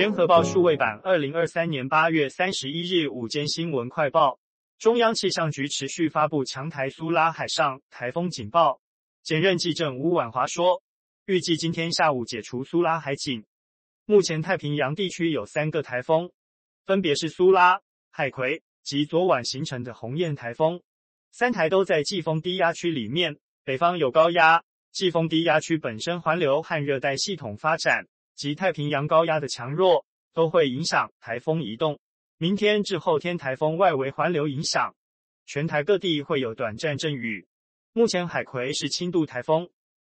联合报数位版，二零二三年八月三十一日午间新闻快报：中央气象局持续发布强台苏拉海上台风警报。兼任技正吴婉华说，预计今天下午解除苏拉海警。目前太平洋地区有三个台风，分别是苏拉、海葵及昨晚形成的鸿雁台风。三台都在季风低压区里面，北方有高压，季风低压区本身环流和热带系统发展。及太平洋高压的强弱都会影响台风移动。明天至后天，台风外围环流影响，全台各地会有短暂阵雨。目前海葵是轻度台风，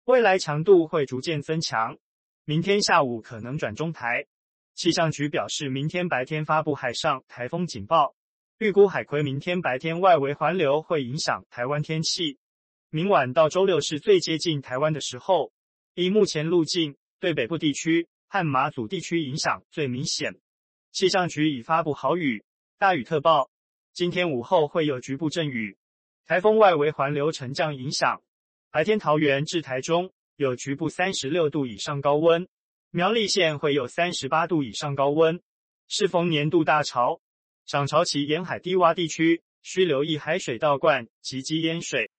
未来强度会逐渐增强，明天下午可能转中台。气象局表示，明天白天发布海上台风警报，预估海葵明天白天外围环流会影响台湾天气。明晚到周六是最接近台湾的时候，以目前路径，对北部地区。和马祖地区影响最明显，气象局已发布豪雨、大雨特报。今天午后会有局部阵雨，台风外围环流沉降影响。白天桃园至台中有局部三十六度以上高温，苗栗县会有三十八度以上高温。适逢年度大潮，涨潮期沿海低洼地区需留意海水倒灌及积淹水。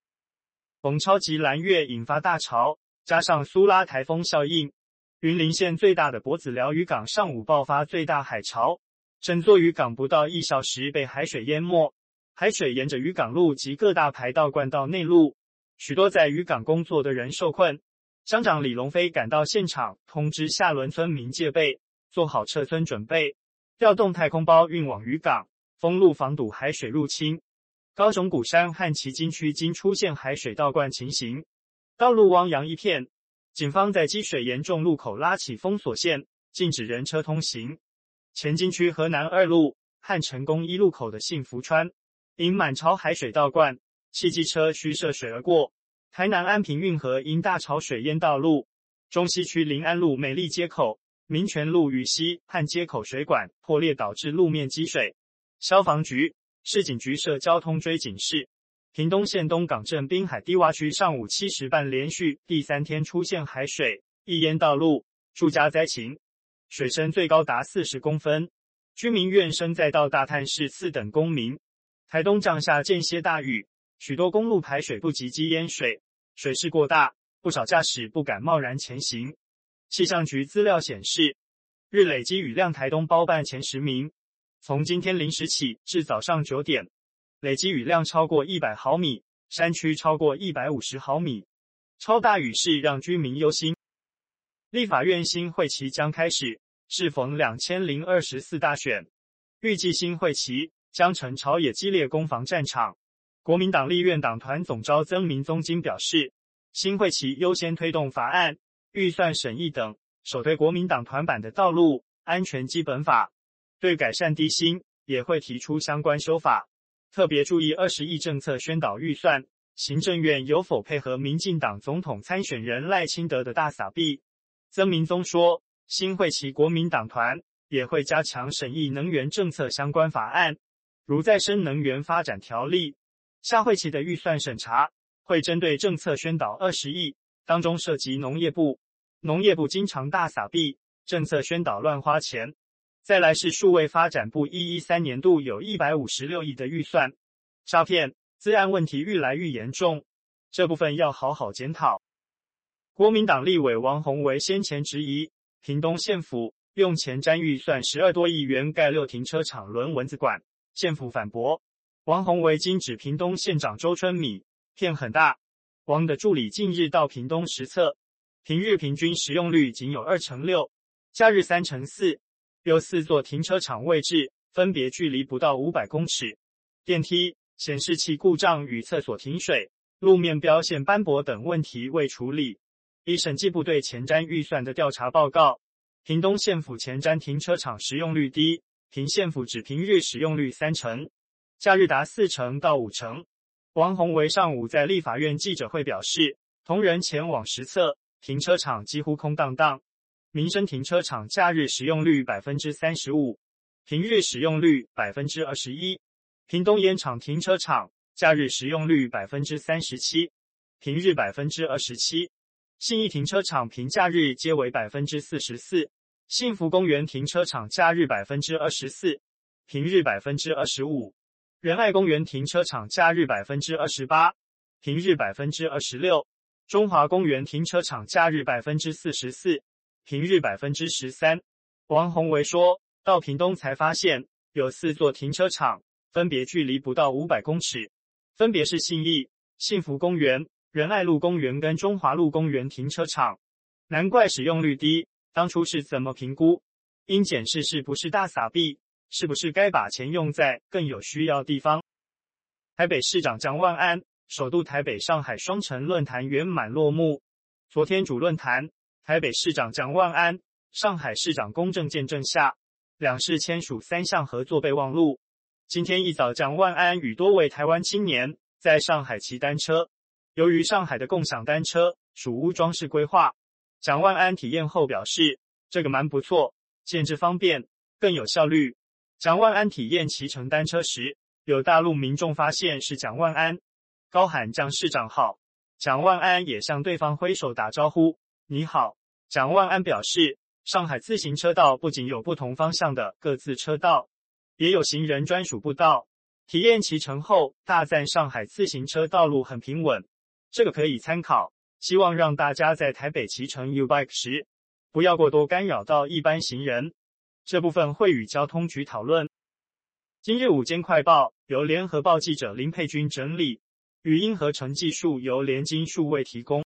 逢超级蓝月引发大潮，加上苏拉台风效应。云林县最大的脖子寮渔港上午爆发最大海潮，整座渔港不到一小时被海水淹没，海水沿着渔港路及各大排道灌到内陆，许多在渔港工作的人受困。乡长李龙飞赶到现场，通知下仑村民戒备，做好撤村准备，调动太空包运往渔港，封路防堵海水入侵。高雄古山和旗津区经出现海水倒灌情形，道路汪洋一片。警方在积水严重路口拉起封锁线，禁止人车通行。前金区河南二路和成功一路口的幸福川因满潮海水倒灌，汽机车需涉水而过。台南安平运河因大潮水淹道路。中西区临安路美丽街口、民权路与西汉街口水管破裂，导致路面积水。消防局、市警局设交通追警示。屏东县东港镇滨海低洼区上午七时半连续第三天出现海水，溢淹道路，住家灾情，水深最高达四十公分，居民怨声载道，大叹是次等公民。台东降下间歇大雨，许多公路排水不及积淹水，水势过大，不少驾驶不敢贸然前行。气象局资料显示，日累积雨量台东包办前十名，从今天零时起至早上九点。累积雨量超过一百毫米，山区超过一百五十毫米，超大雨势让居民忧心。立法院新会期将开始，适逢两千零二十四大选，预计新会期将成朝野激烈攻防战场。国民党立院党团总召曾铭宗今表示，新会期优先推动法案、预算审议等，首推国民党团版的道路安全基本法，对改善低薪也会提出相关修法。特别注意二十亿政策宣导预算，行政院有否配合民进党总统参选人赖清德的大撒币？曾明宗说，新会期国民党团也会加强审议能源政策相关法案，如再生能源发展条例。下会期的预算审查会针对政策宣导二十亿，当中涉及农业部，农业部经常大撒币，政策宣导乱花钱。再来是数位发展部一一三年度有一百五十六亿的预算，诈骗、资安问题愈来愈严重，这部分要好好检讨。国民党立委王鸿维先前质疑屏东县府用前瞻预算十二多亿元盖六停车场轮蚊子馆，县府反驳。王鸿维今指屏东县长周春米骗很大。王的助理近日到屏东实测，平日平均使用率仅有二成六，假日三成四。有四座停车场位置分别距离不到五百公尺，电梯、显示器故障与厕所停水、路面标线斑驳等问题未处理。依审计部对前瞻预算的调查报告，屏东县府前瞻停车场使用率低，屏县府只平日使用率三成，假日达四成到五成。王宏维上午在立法院记者会表示，同仁前往实测，停车场几乎空荡荡。民生停车场假日使用率百分之三十五，平日使用率百分之二十一。屏东烟厂停车场假日使用率百分之三十七，平日百分之二十七。信义停车场平假日皆为百分之四十四，幸福公园停车场假日百分之二十四，平日百分之二十五；仁爱公园停车场假日百分之二十八，平日百分之二十六；中华公园停车场假日百分之四十四，平日百分之十三。王宏维说，到屏东才发现有四座停车场，分别距离不到五百公尺，分别是信义、幸福公园、仁爱路公园跟中华路公园停车场。难怪使用率低，当初是怎么评估？应检视是不是大撒币，是不是该把钱用在更有需要地方？台北市长张万安首度台北上海双城论坛圆满落幕。昨天主论坛，台北市长蒋万安、上海市长龚正见证下，两市签署三项合作备忘录。今天一早，蒋万安与多位台湾青年在上海骑单车。由于上海的共享单车属屋装饰规划。蒋万安体验后表示，这个蛮不错，建制方便，更有效率。蒋万安体验骑乘单车时，有大陆民众发现是蒋万安，高喊“蒋市长好”，蒋万安也向对方挥手打招呼：“你好。”蒋万安表示，上海自行车道不仅有不同方向的各自车道，也有行人专属步道。体验骑乘后，大赞上海自行车道路很平稳，这个可以参考。希望让大家在台北骑乘 U-Bike 时，不要过多干扰到一般行人。这部分会与交通局讨论。今日午间快报由联合报记者林佩君整理，语音合成技术由联金数位提供。